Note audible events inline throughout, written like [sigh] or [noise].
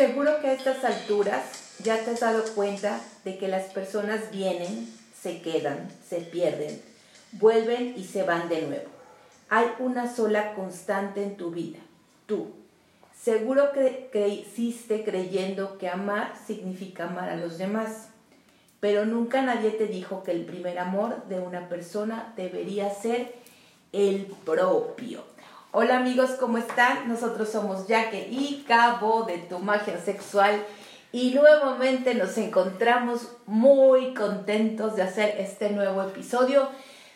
Seguro que a estas alturas ya te has dado cuenta de que las personas vienen, se quedan, se pierden, vuelven y se van de nuevo. Hay una sola constante en tu vida, tú. Seguro que creciste creyendo que amar significa amar a los demás, pero nunca nadie te dijo que el primer amor de una persona debería ser el propio. Hola amigos, ¿cómo están? Nosotros somos Jaque y Cabo de Tu Magia Sexual y nuevamente nos encontramos muy contentos de hacer este nuevo episodio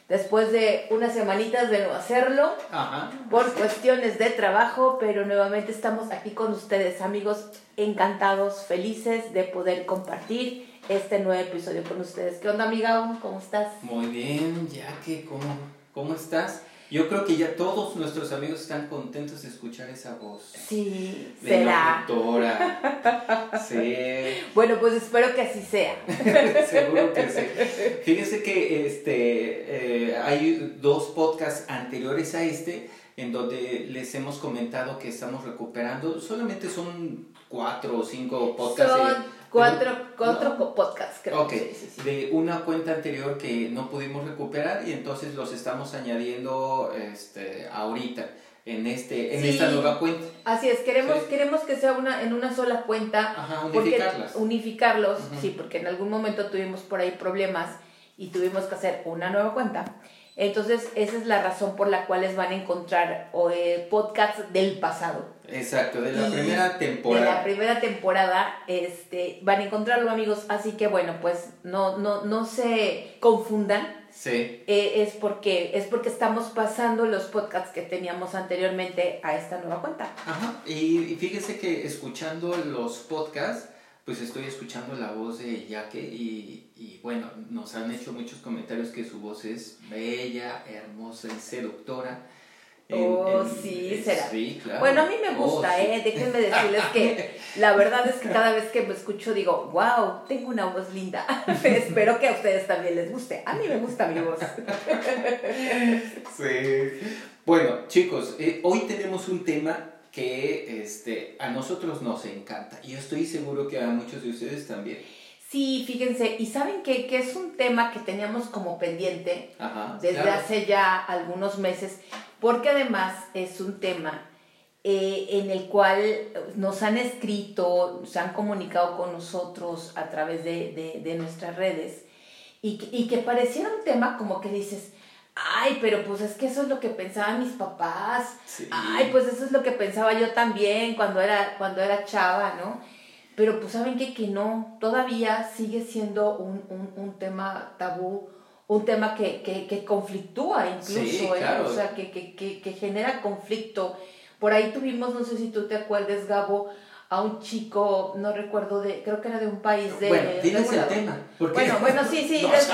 después de unas semanitas de no hacerlo por cuestiones de trabajo, pero nuevamente estamos aquí con ustedes amigos, encantados, felices de poder compartir este nuevo episodio con ustedes. ¿Qué onda amiga? ¿Cómo estás? Muy bien, Jaque, ¿cómo, cómo estás? Yo creo que ya todos nuestros amigos están contentos de escuchar esa voz. Sí, de será. locutora. Sí. [laughs] Bueno, pues espero que así sea. [laughs] Seguro que sí. Fíjense que este, eh, hay dos podcasts anteriores a este en donde les hemos comentado que estamos recuperando. Solamente son cuatro o cinco podcasts. Son cuatro, cuatro ¿no? podcasts, creo. Ok, Sí, sí, sí. de una cuenta anterior que no pudimos recuperar y entonces los estamos añadiendo este, ahorita en, este, en Sí. esta nueva cuenta. Así es, queremos, Sí. queremos que sea una, en una sola cuenta. Ajá, porque- unificarlas. unificarlos, sí, porque en algún momento tuvimos por ahí problemas y tuvimos que hacer una nueva cuenta. Entonces, esa es la razón por la cual les van a encontrar eh, podcasts del pasado. Exacto, de la Y primera De la temporada. primera temporada, este, van a encontrarlo, amigos. Así que, bueno, pues no, no, no se confundan. Sí, eh, es, porque, es porque estamos pasando los podcasts que teníamos anteriormente a esta nueva cuenta. ajá. Y, y fíjese que escuchando los podcasts, pues estoy escuchando la voz de Yaque y, y bueno, nos han hecho muchos comentarios que su voz es bella, hermosa y seductora. Oh, sí, será. Sí, claro. Bueno, a mí me Oh, gusta, sí. ¿eh? Déjenme decirles que [laughs] la verdad es que cada vez que me escucho digo, wow, tengo una voz linda. [laughs] Espero que a ustedes también les guste. A mí me gusta mi voz. [laughs] Sí. Bueno, chicos, eh, hoy tenemos un tema que este, a nosotros nos encanta y yo estoy seguro que a muchos de ustedes también. Sí, fíjense, y saben qué? que es un tema que teníamos como pendiente Ajá. desde claro. hace ya algunos meses, porque además es un tema eh, en el cual nos han escrito, se han comunicado con nosotros a través de, de- de nuestras redes, y, que- y que pareciera un tema como que dices, ay, pero pues es que eso es lo que pensaban mis papás, Sí. ay, pues eso es lo que pensaba yo también cuando era, cuando era chava, ¿no? Pero pues saben que, que no, todavía sigue siendo un, un, un tema tabú, un tema que, que, que conflictúa incluso, Sí, ¿eh? claro. o sea, que, que, que, que genera conflicto. Por ahí tuvimos, no sé si tú te acuerdes, Gabo, a un chico, no recuerdo de, creo que era de un país de... bueno, diles el tema. porque Bueno, bueno, sí, sí, [laughs] no les-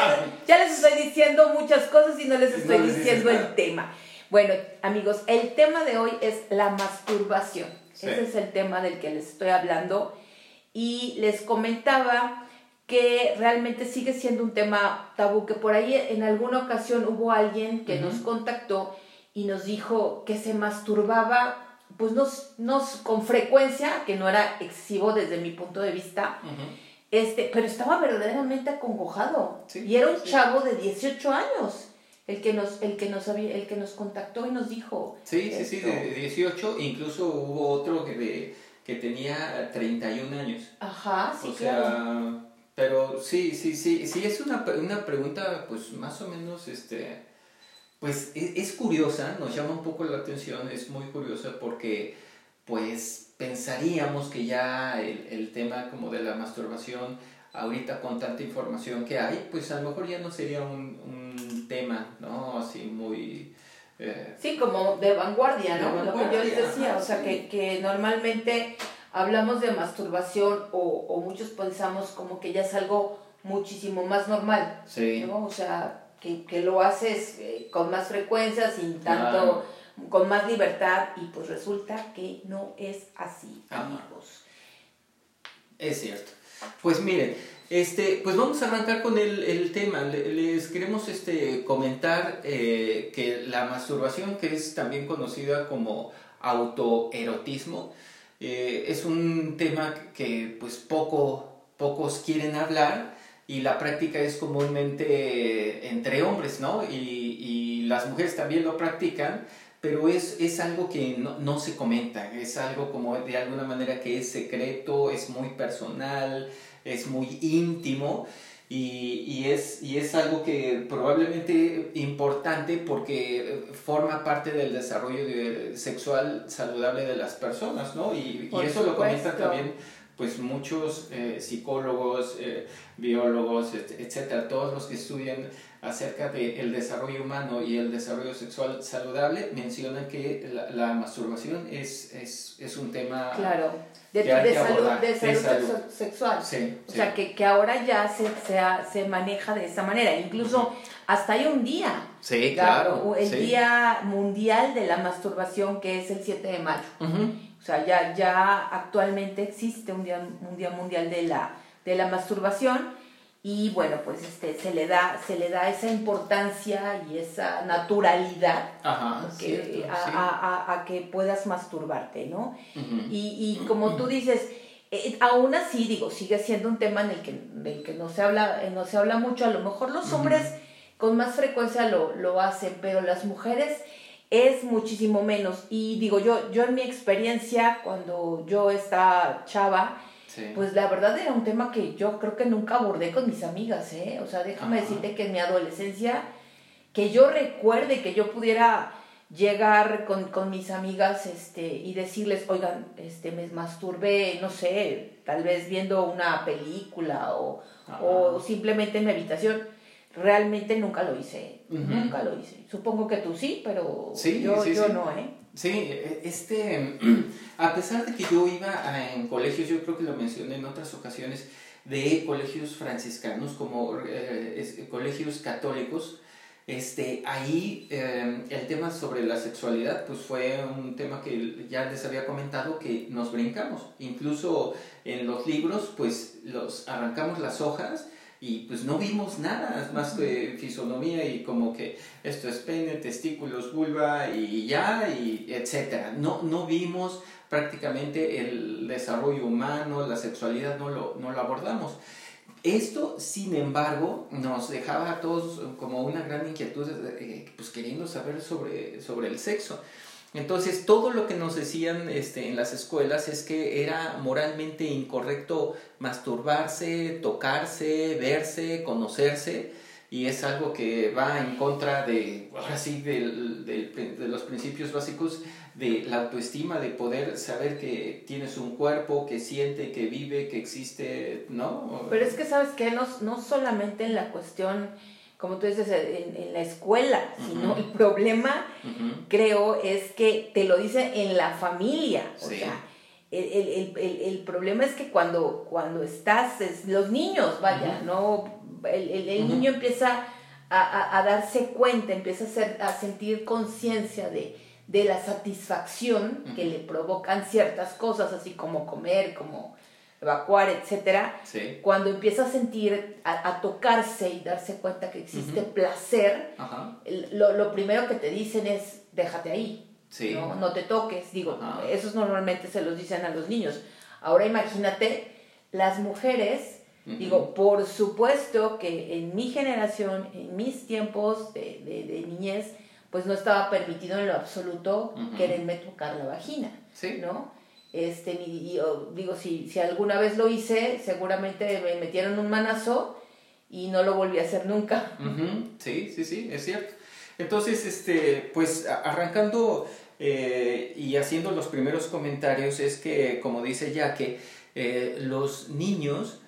ya les estoy diciendo muchas cosas y no les No estoy les dices diciendo el tema. Bueno, amigos, el tema de hoy es la masturbación. Sí. Ese es el tema del que les estoy hablando. Y les comentaba que realmente sigue siendo un tema tabú, que por ahí en alguna ocasión hubo alguien que nos contactó y nos dijo que se masturbaba, pues nos, nos, con frecuencia, que no era excesivo desde mi punto de vista, este, pero estaba verdaderamente acongojado. Sí, y era un sí. chavo de 18 años el que nos, el que nos el que nos contactó y nos dijo. Sí, sí, sí, de 18, incluso hubo otro que, de, que tenía 31 años. Ajá, sí, o sea, pero sí, sí, sí, sí, es una, una pregunta pues más o menos, este, pues es, es curiosa, nos llama un poco la atención, es muy curiosa porque pues pensaríamos que ya el, el tema como de la masturbación, ahorita con tanta información que hay, pues a lo mejor ya no sería un, un tema, ¿no? Así muy... eh, Sí, como de vanguardia, De ¿no? Lo que yo les decía, ajá, o sea, sí. que, que normalmente hablamos de masturbación o, o muchos pensamos como que ya es algo muchísimo más normal, sí. ¿no? O sea, que, que lo haces eh, con más frecuencia, sin tanto, con más libertad, y pues resulta que no es así, amigos. Es cierto. Pues miren, este, pues vamos a arrancar con el, el tema. Le- Les queremos este, comentar eh, que la masturbación, que es también conocida como autoerotismo, eh, es un tema que pues poco, pocos quieren hablar y la práctica es comúnmente entre hombres, ¿no? Y, y las mujeres también lo practican, pero es, es algo que no, no, se comenta, es algo como de alguna manera que es secreto, es muy personal, es muy íntimo. Y, y, es, y es algo que probablemente importante porque forma parte del desarrollo de, sexual saludable de las personas, ¿no? Y, y eso lo comentan también pues muchos eh, psicólogos, eh, biólogos, etcétera, todos los que estudian acerca del desarrollo humano y el desarrollo sexual saludable mencionan que la, masturbación es, es, es, un tema claro de, de, salud, de, salud, sexual. O sea que, que, ahora ya se, se, se, maneja de esa manera. Incluso hasta hay un día. Sí claro el día mundial de la masturbación que es el 7 de mayo o sea ya ya actualmente existe un día un día mundial de la de la masturbación y bueno pues este se le da se le da esa importancia y esa naturalidad a, que puedas masturbarte no y, y, como tú dices eh, aún así digo sigue siendo un tema en el que, del que no se habla eh, no se habla mucho. A lo mejor los hombres con más frecuencia lo, lo hacen pero las mujeres es muchísimo menos. Y digo yo yo en mi experiencia cuando yo estaba chava pues la verdad era un tema que yo creo que nunca abordé con mis amigas, ¿eh? O sea, déjame decirte que en mi adolescencia, que yo recuerde que yo pudiera llegar con, con, mis amigas este, y decirles, oigan, este, me masturbé, no sé, tal vez viendo una película o, o simplemente en mi habitación. Realmente nunca lo hice, nunca lo hice. Supongo que tú sí, pero yo, yo no, ¿eh? Sí, e, este, [clears throat] a pesar de que yo iba en colegios, yo creo que lo mencioné en otras ocasiones, de colegios franciscanos como eh, colegios católicos, este, ahí eh, el tema sobre la sexualidad pues fue un tema que ya les había comentado que nos brincamos. Incluso en los libros pues los arrancamos las hojas y pues no vimos nada más que fisonomía y como que esto es pene, testículos, vulva y ya, y etcétera. No, no vimos prácticamente el desarrollo humano, la sexualidad, no lo, no lo abordamos. Esto, sin embargo, nos dejaba a todos como una gran inquietud, eh, pues queriendo saber sobre, sobre el sexo. Entonces, todo lo que nos decían este, en las escuelas es que era moralmente incorrecto masturbarse, tocarse, verse, conocerse, y es algo que va en contra de, ahora sí, de, los principios básicos de la autoestima, de poder saber que tienes un cuerpo, que siente, que vive, que existe, ¿no? Pero es que, ¿sabes que No, no solamente en la cuestión como tú dices, en, la escuela, sino el problema, creo, es que te lo dice en la familia. O sea, el, problema es que cuando, cuando estás, los niños, vaya, ¿no? El, niño empieza a, darse cuenta, empieza a, ser, a sentir conciencia de, de la satisfacción que le provocan ciertas cosas, así como comer, como evacuar, etcétera, cuando empieza a sentir, a, tocarse y darse cuenta que existe placer, lo, lo, primero que te dicen es, déjate ahí, ¿no? no te toques, digo, esos normalmente se los dicen a los niños. Ahora imagínate, las mujeres, digo, por supuesto que en mi generación, en mis tiempos de, de, de niñez, pues no estaba permitido en lo absoluto quererme tocar la vagina, ¿no? Este, y, digo, si, si alguna vez lo hice, seguramente me metieron un manazo y no lo volví a hacer nunca. Sí, sí, sí, es cierto. Entonces, este, pues arrancando eh, y haciendo los primeros comentarios, es que, como dice ya que eh, los niños,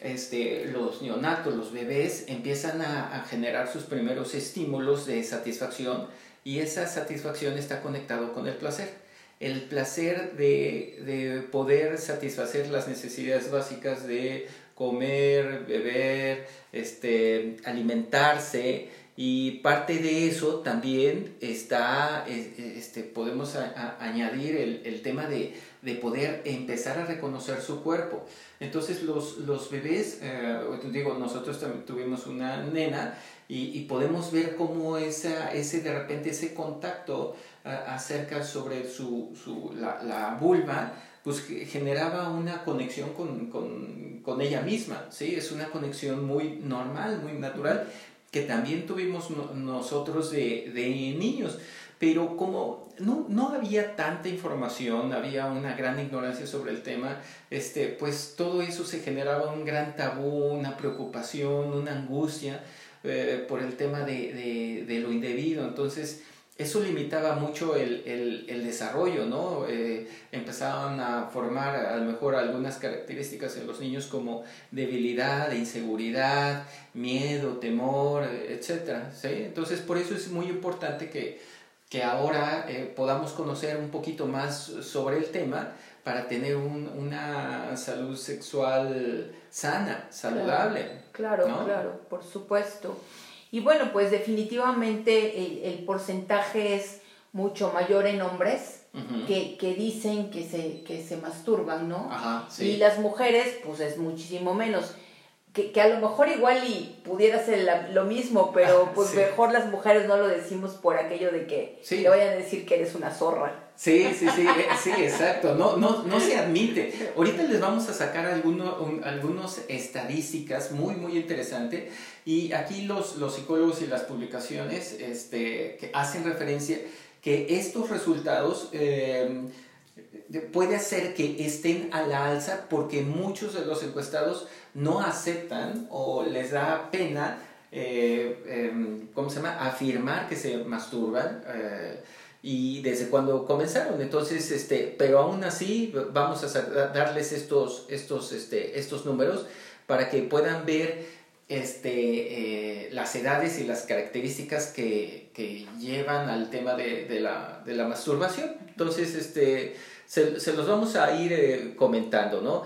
este, los neonatos, los bebés, empiezan a, a generar sus primeros estímulos de satisfacción y esa satisfacción está conectado con el placer el placer de, poder satisfacer las necesidades básicas de comer, beber, este, alimentarse y parte de eso también está, este, podemos añadir el, tema de, poder empezar a reconocer su cuerpo. Entonces los, los bebés, eh, digo, nosotros también tuvimos una nena y, podemos ver cómo ese de repente ese contacto acerca sobre su, su, la, la, vulva pues generaba una conexión con, con, con, ella misma, ¿sí? Es una conexión muy normal, muy natural, que también tuvimos nosotros de, de niños pero como no, no, había tanta información, había una gran ignorancia sobre el tema, este, pues todo eso se generaba un gran tabú, una preocupación, una angustia eh, por el tema de, de, de, lo indebido. Entonces, eso limitaba mucho el, el, el desarrollo, ¿no? Eh, empezaban a formar a lo mejor algunas características en los niños como debilidad, inseguridad, miedo, temor, etc. Entonces, por eso es muy importante que que ahora eh, podamos conocer un poquito más sobre el tema para tener un, una salud sexual sana, saludable. Claro, claro, por supuesto. Y bueno, pues definitivamente el, porcentaje es mucho mayor en hombres que, que, dicen que se, que se masturban, ¿no? Ajá, sí. Y las mujeres, pues es muchísimo menos que, que, a lo mejor igual y pudiera ser lo mismo, pero pues mejor las mujeres no lo decimos por aquello de que sí. le vayan a decir que eres una zorra. Sí, sí, sí, eh, sí, exacto. No, no, no se admite. Ahorita les vamos a sacar algunos algunos estadísticas muy, muy interesantes. Y aquí los, los psicólogos y las publicaciones este, que hacen referencia que estos resultados... Eh, puede hacer que estén a la alza porque muchos de los encuestados no aceptan o les da pena, eh, em, ¿cómo se llama?, afirmar que se masturban. Eh, y desde cuando comenzaron. Entonces, este, pero aún así vamos a darles estos, estos, este, estos números para que puedan ver este, eh, las edades y las características que, que llevan al tema de, de, la, de, la, masturbación. Entonces, este, se, se los vamos a ir comentando, ¿no?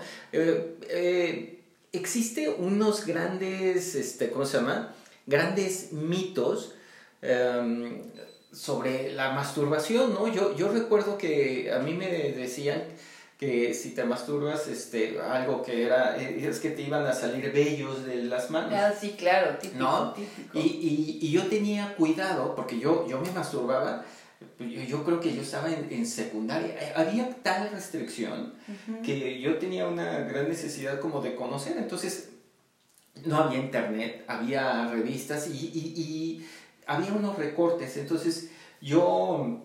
Existe unos grandes, este, ¿cómo se llama? Grandes mitos em, sobre la masturbación, ¿no? Yo, yo recuerdo que a mí me decían que si te masturbas, este, algo que era, es que te iban a salir vellos de las manos. Ah, sí, claro, típico, ¿no? típico. Y, y, y, yo tenía cuidado, porque yo, yo me masturbaba, yo, creo que yo estaba en, secundaria. Eh, había tal restricción que yo tenía una gran necesidad como de conocer. Entonces, no había internet, había revistas y, y, había unos recortes. Entonces, yo,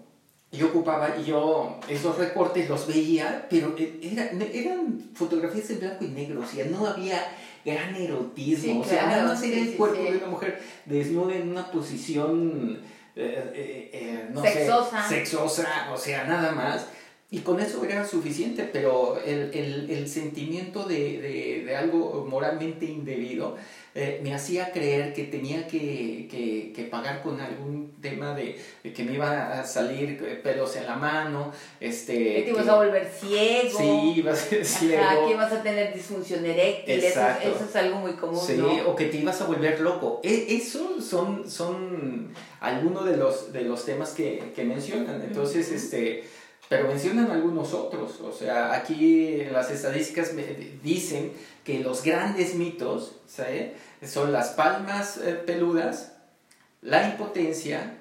yo ocupaba y yo esos recortes los veía, pero e, era, eran fotografías en blanco y negro. O sea, no había gran erotismo. o sea, nada más era el cuerpo de una mujer desnuda en una posición eh, eh, eh, no sexosa. Sé, sexosa, o sea, nada más. Y con eso era suficiente, pero el, el, el sentimiento de, de, de, algo moralmente indebido eh, me hacía creer que tenía que, que, que, pagar con algún tema de, que me iba a salir pelos en la mano. Este, que te ibas a volver ciego. Sí, ibas a ser ciego. que ibas a tener disfunción eréctil. Eso, eso, es algo muy común. Sí, o que te ibas a volver loco. E, eso son, son algunos de los, de los temas que, que mencionan. Entonces, este pero mencionan algunos otros. O sea, aquí las estadísticas dicen que los grandes mitos son las palmas eh, peludas, la impotencia,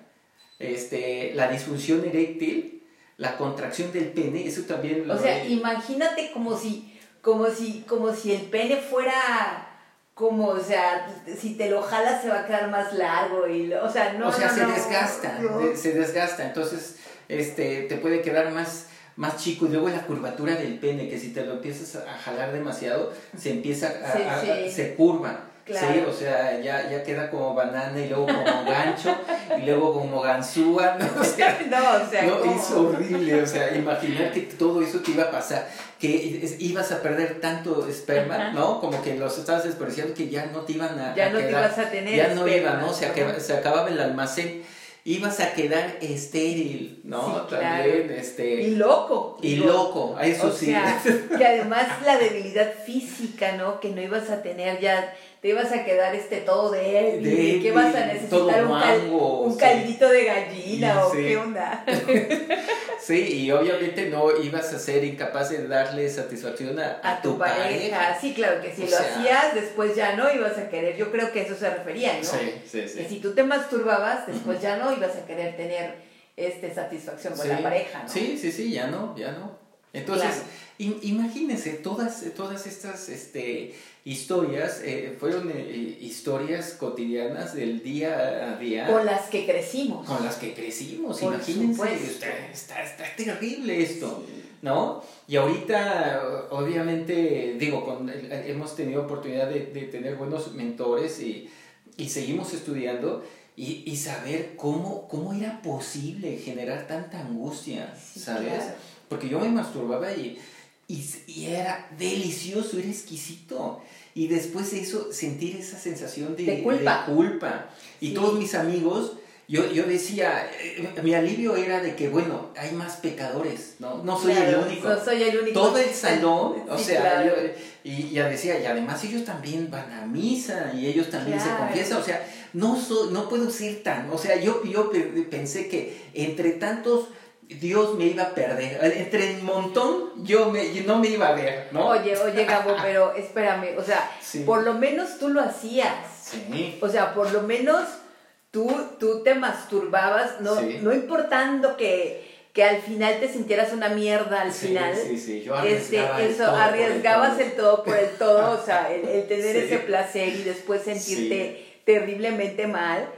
este, la disfunción eréctil, la contracción del pene, eso también lo O sea, imagínate como si, como si, como si el pene fuera como, o sea, si te lo jalas se va a quedar más largo y, o sea, no, O sea, se desgasta, se desgasta, entonces este, te puede quedar más, más chico y luego la curvatura del pene, que si te lo empiezas a jalar demasiado, se empieza a, se curva. Sí, o sea, ya, ya queda como banana y luego como gancho y luego como ganzúa, ¿no? O sea, [laughs] no, o sea no, es horrible, o sea, imaginar que todo eso te iba a pasar, que ibas a perder tanto esperma, ¿no? Como que los estabas desperdiciando que ya no te iban a Ya no te ibas a tener Ya no iba, ¿no? Se, se acababa el almacén ibas a quedar estéril, ¿no? También, este... Y loco. Y loco, eso sí. que [laughs] además la debilidad física, ¿no? Que no ibas a tener ya, te ibas a quedar este todo débil, de, que vas a necesitar un, caldito de gallina o qué onda. [laughs] sí, y obviamente no ibas a ser incapaz de darle satisfacción a, tu, pareja. Sí, claro, que si lo hacías, después ya no ibas a querer. Yo creo que eso se refería, ¿no? Sí, sí, sí. Que si tú te masturbabas, después ya no ibas a querer tener este satisfacción con la pareja, ¿no? Sí, sí, sí, ya no, ya no. Entonces, imagínense, todas, todas estas este, historias eh, fueron eh, historias cotidianas del día a día. Con las que crecimos. Con las que crecimos, imagínense. Está, está, terrible esto, ¿no? Y ahorita, obviamente, digo, con, hemos tenido oportunidad de, de tener buenos mentores y, y seguimos estudiando. Y, y, saber cómo, cómo era posible generar tanta angustia, ¿sabes? Porque yo me masturbaba y, y, era delicioso, era exquisito. Y después de eso, sentir esa sensación de, culpa. culpa. Y todos mis amigos, yo, yo decía, eh, mi alivio era de que, bueno, hay más pecadores, ¿no? No soy el único. No soy el único. Todo el salón, o sea, y ya decía, y además ellos también van a misa y ellos también se confiesan, o sea, no, soy, no puedo ser tan, o sea, yo, yo pensé que entre tantos Dios me iba a perder. Entre el montón yo, me, no me iba a ver, ¿no? Oye, oye, Gabo, [laughs] pero espérame, o sea, por lo menos tú lo hacías. Sí. O sea, por lo menos tú, tú te masturbabas, no, no importando que, que al final te sintieras una mierda al final. Sí, sí, yo este, eso, arriesgabas el todo por el todo, o sea, el, tener [laughs] ese placer y después sentirte terriblemente mal,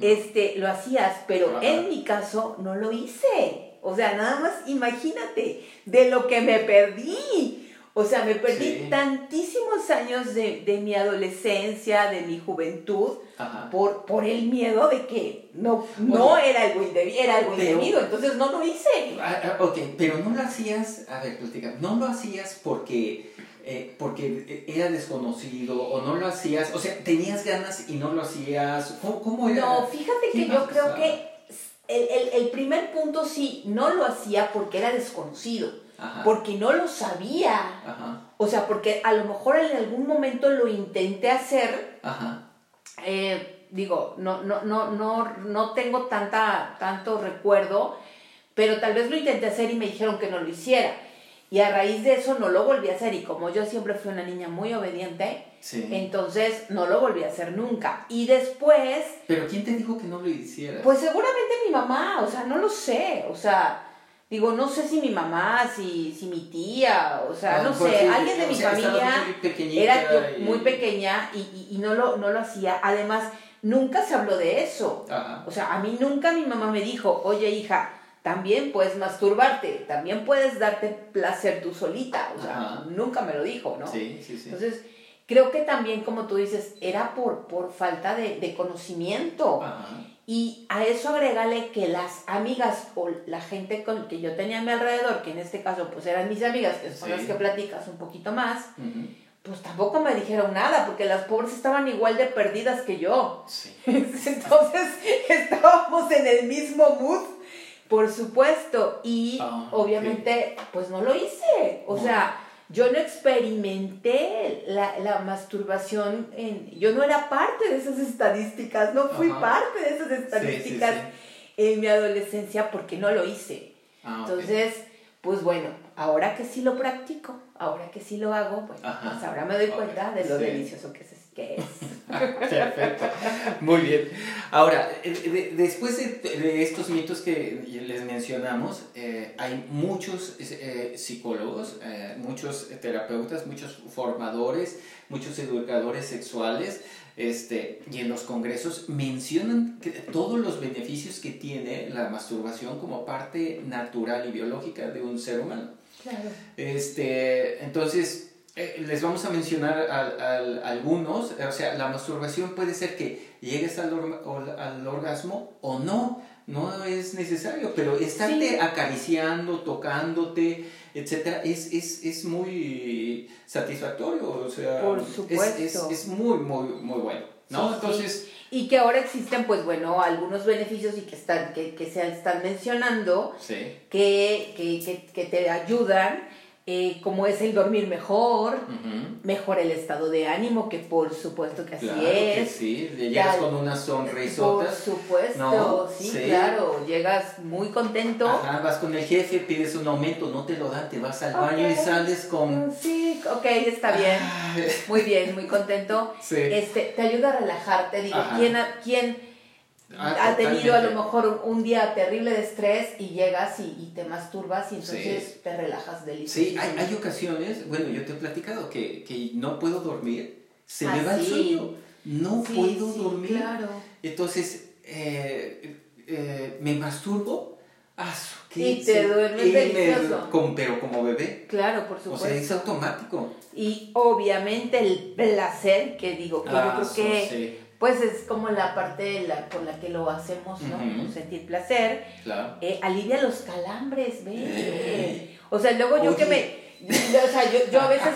este, lo hacías, pero en mi caso no lo hice. O sea, nada más imagínate de lo que me perdí. O sea, me perdí tantísimos años de, de, mi adolescencia, de mi juventud, por, por el miedo de que no, no era algo indebido, era algo indebido, entonces no lo hice. Ah, ah, ok, pero no lo hacías, a ver, platica, no lo hacías porque, eh, porque era desconocido o no lo hacías, o sea, tenías ganas y no lo hacías, ¿cómo, era? No, fíjate que yo creo que el, primer punto sí, no lo hacía porque era desconocido, porque no lo sabía. O sea, porque a lo mejor en algún momento lo intenté hacer. Eh, digo, no, no, no, no, no tengo tanta, tanto recuerdo, pero tal vez lo intenté hacer y me dijeron que no lo hiciera. Y a raíz de eso no lo volví a hacer. Y como yo siempre fui una niña muy obediente, entonces no lo volví a hacer nunca. Y después... ¿Pero quién te dijo que no lo hicieras? Pues seguramente mi mamá, o sea, no lo sé. O sea, digo, no sé si mi mamá, si, si mi tía, o sea, ah, no sé, alguien de mi familia era muy pequeña y, y, no, lo, no lo hacía. Además, nunca se habló de eso. O sea, a mí nunca mi mamá me dijo, oye hija, también puedes masturbarte, también puedes darte placer tú solita, o sea, nunca me lo dijo, ¿no? Sí, sí, sí. Entonces, creo que también, como tú dices, era por, por falta de, de conocimiento. Y a eso agrégale que las amigas o la gente con que yo tenía a mi alrededor, que en este caso pues eran mis amigas, que son las que platicas un poquito más, pues tampoco me dijeron nada, porque las pobres estaban igual de perdidas que yo. [laughs] Entonces [laughs] estábamos en el mismo mood por supuesto, y ah, obviamente pues no lo hice, o sea, yo no experimenté la, masturbación, en, yo no era parte de esas estadísticas, no fui parte de esas estadísticas en mi adolescencia porque no lo hice. Ah, Entonces, pues bueno, ahora que sí lo practico, ahora que sí lo hago, pues, pues ahora me doy cuenta de lo delicioso que es [laughs] Perfecto. Muy bien. Ahora, eh, después de, estos mitos que les mencionamos, eh, hay muchos eh, psicólogos, muchos terapeutas, muchos formadores, muchos educadores sexuales, este, y en los congresos mencionan todos los beneficios que tiene la masturbación como parte natural y biológica de un ser humano. Claro. Este, entonces, eh, les vamos a mencionar al, algunos, o sea, la masturbación puede ser que llegues al, al orgasmo o no, no es necesario, pero estarte acariciando, tocándote, etcétera, es, es, es, muy satisfactorio, o sea, Por supuesto. Es, es, muy, muy, muy bueno, ¿no? Entonces... Y que ahora existen, pues bueno, algunos beneficios y que, están, que, que se están mencionando, que, que, que te ayudan eh, como es el dormir mejor, mejor el estado de ánimo, que por supuesto que así claro es. Que sí, llegas con una sonrisota. Por supuesto, sí, claro, llegas muy contento. Ajá, vas con el jefe, pides un aumento, no te lo dan, te vas al baño y sales con... Mm, sí, ok, está bien, muy bien, muy contento. [laughs] Este, te ayuda a relajarte, digo, ¿quién, ¿quién Ah, ha tenido a lo mejor un día terrible de estrés y llegas y, y te masturbas y entonces te relajas Sí, delicioso. hay, hay ocasiones, bueno, yo te he platicado que, que no puedo dormir, se me Ah, va el sí. sueño, no Sí, puedo sí, dormir. Claro. Entonces, eh, eh, me masturbo, ah, Y te sí, duermes y me- delicioso. con- pero como bebé, Claro, por o supuesto. sea, es automático. Y obviamente el placer, que digo, que Ah, yo creo que sí, pues es como la parte de la, con la que lo hacemos, ¿no? Sentir placer. claro. Eh, alivia los calambres, ve. Eh. O sea, luego yo que me. O sea, yo, yo a veces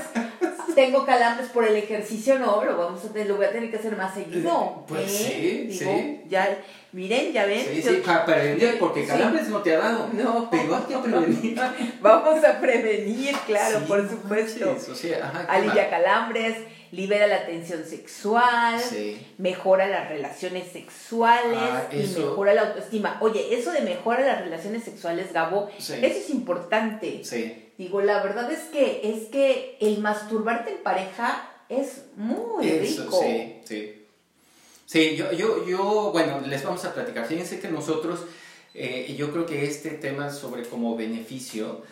tengo calambres por el ejercicio, no, lo vamos a tener, lo voy a tener que hacer más seguido. Pues ¿eh? sí, Digo, sí. ya, miren, ya ven. Sí, yo- sí, para prevenir, porque sí. calambres no te ha dado. No. Pero hay que prevenir. [laughs] Vamos a prevenir, claro, Sí, por supuesto. manches, o sea, ajá, ¿qué Alivia calambres, libera la tensión sexual? Sí. mejora las relaciones sexuales Ah, y mejora la autoestima. Oye, eso de mejora las relaciones sexuales, Gabo, Sí. eso es importante. Sí. Digo, la verdad es que es que el masturbarte en pareja es muy Eso, rico. sí, sí. Sí, yo, yo, yo, bueno, les vamos a platicar. Fíjense que nosotros, eh, yo creo que este tema sobre como beneficio,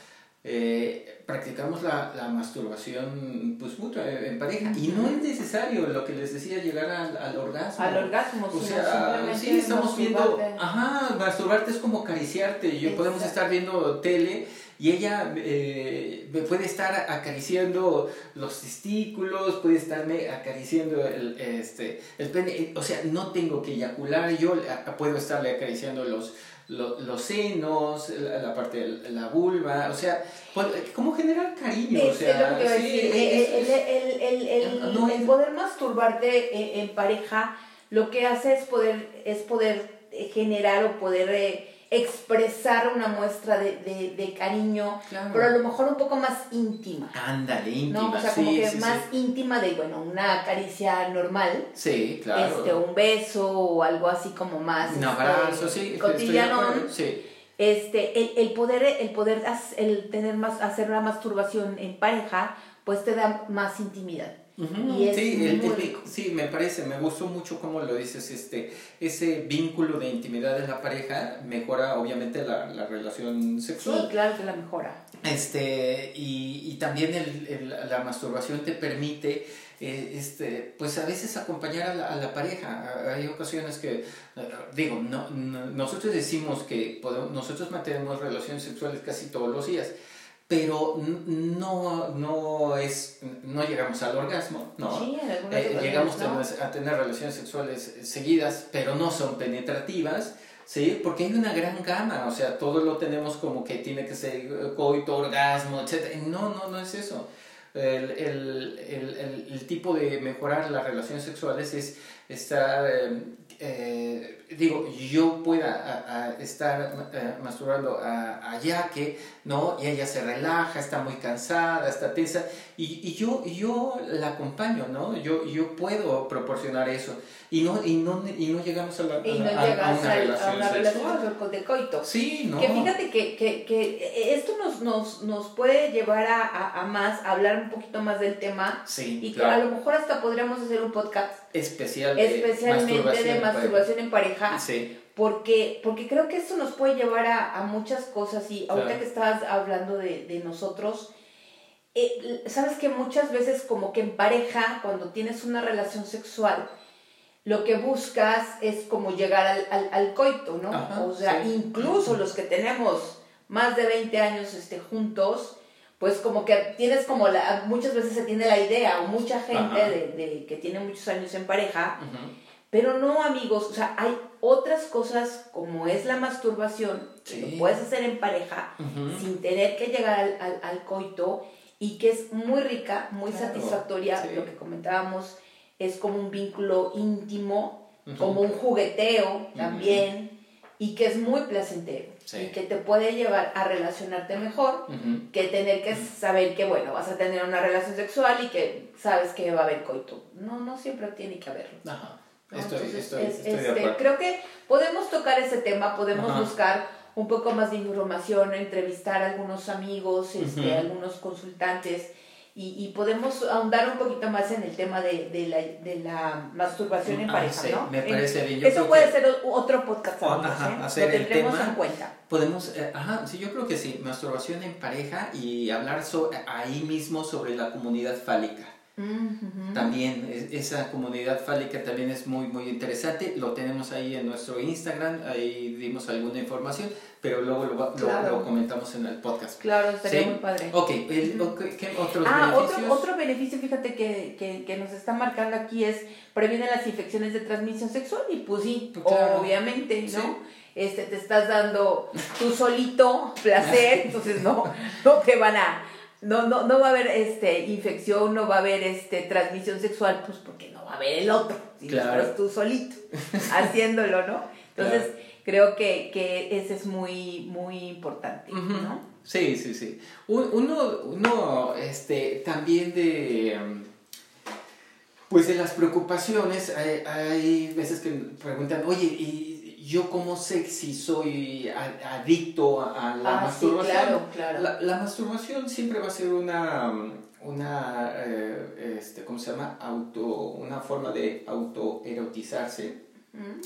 eh, practicamos la, la masturbación pues mutua eh, en pareja. Y no es necesario lo que les decía llegar al, al orgasmo. Al orgasmo, O sea, sí, estamos viendo, ajá, masturbarte es como acariciarte, yo podemos estar viendo tele y ella eh, me puede estar acariciando los testículos, puede estarme acariciando el, este, el pene, o sea, no tengo que eyacular, yo a- puedo estarle acariciando los, lo- los, senos, la, la parte de la vulva, o sea, pod- ¿cómo generar cariño? o sea, El, poder masturbarte en, en pareja lo que hace es poder, es poder eh, generar o poder eh, expresar una muestra de, de- de cariño, Claro. pero a lo mejor un poco más íntima. Ándale, íntima, ¿no? O sea, como que sí, más sí. íntima de, bueno, una caricia normal, Sí, claro. este, un beso o algo así como más Un este, abrazo, sí, cotidiano. sí. este, el, el poder, el poder el tener más, hacer una masturbación en pareja, pues te da más intimidad. Ujú, Y es sí, el- muy el- rico. sí, me parece, me gustó mucho como lo dices, este, ese vínculo de intimidad en la pareja mejora obviamente la, la relación Sí, sexual. claro que la mejora. Este, y, y también el, el- la masturbación te permite, eh, este, pues a veces acompañar a la, a la pareja. Hay ocasiones que, digo, no, no- nosotros decimos que podemos, nosotros mantenemos relaciones sexuales casi todos los días, pero no, no es, no llegamos al orgasmo, ¿no? Sí, Eh, llegamos ¿no? a tener- relaciones sexuales seguidas, pero no son penetrativas, ¿sí? Porque hay una gran gama, o sea, todo lo tenemos como que tiene que ser eh, coito, orgasmo, etc. No, no, no es eso. El, el, el, el, el tipo de mejorar las relaciones sexuales es estar, eh, eh, digo, yo pueda estar eh, masturbando a, a Yaque, ¿no? Y ella se relaja, está muy cansada, está tensa, y, y yo, yo la acompaño, ¿no? Yo, yo puedo proporcionar eso, y no, y no, y no llegamos a, la, a Y no a- a llegas una al- a relación una relación de coito. Sí, ¿no? Que fíjate que, que, que esto nos, nos, nos puede llevar a, a, a más, a hablar un poquito más del tema Sí, y que a lo mejor hasta podríamos hacer un podcast Especial de especialmente de en pareja. masturbación en pareja. Sí, Porque, porque creo que esto nos puede llevar a, a muchas cosas y ahorita Claro. que estabas hablando de, de nosotros, eh, sabes que muchas veces como que en pareja, cuando tienes una relación sexual, lo que buscas es como llegar al, al, al coito, ¿no? Ajá, o sea, sí. incluso los que tenemos más de 20 años este, juntos, pues como que tienes como la, muchas veces se tiene la idea, o mucha gente de, de que tiene muchos años en pareja, pero no, amigos, o sea, hay otras cosas como es la masturbación, que Sí. lo puedes hacer en pareja sin tener que llegar al, al coito y que es muy rica, muy Claro, satisfactoria, sí. lo que comentábamos, es como un vínculo íntimo, como un jugueteo también, y que es muy placentero, Sí. y que te puede llevar a relacionarte mejor que tener que saber que, bueno, vas a tener una relación sexual y que sabes que va a haber coito. No, no siempre tiene que haberlo. Ajá. Estoy, Entonces, estoy, es- estoy este, creo que podemos tocar ese tema, podemos buscar un poco más de información, entrevistar a algunos amigos, este, algunos consultantes y, podemos ahondar un poquito más en el tema de, de, la, de la, masturbación en ah, pareja, ¿no? Me parece bien. Eso puede ser otro podcast, ajá, ¿eh? lo tendremos en cuenta. Podemos, eh, ajá, sí, yo creo que sí, masturbación en pareja y hablar ahí mismo sobre la comunidad fálica. También esa comunidad fálica también es muy muy interesante, lo tenemos ahí en nuestro Instagram, ahí dimos alguna información, pero luego lo, comentamos en el podcast. Claro, estaría muy padre. Ok, ¿qué otros ah, Otro, otro beneficio, fíjate, que, que, que, nos está marcando aquí es previene las infecciones de transmisión sexual y pues sí, pues obviamente, ¿no? Este, te estás dando tú solito placer, [laughs] entonces no, no te van a no, no, no va a haber este, infección, no va a haber este, transmisión sexual, pues porque no va a haber el otro, si claro. tú solito [laughs] haciéndolo, ¿no? Entonces, creo que, que ese es muy, muy importante, ¿no? Sí, sí, sí. Uno, uno este, también de... Pues de las preocupaciones, hay, hay veces que preguntan, oye, ¿y yo cómo sé si soy adicto a la ah, masturbación. claro, claro. La, masturbación siempre va a ser una, una eh, este, ¿cómo se llama? Auto, una forma de autoerotizarse. Mm.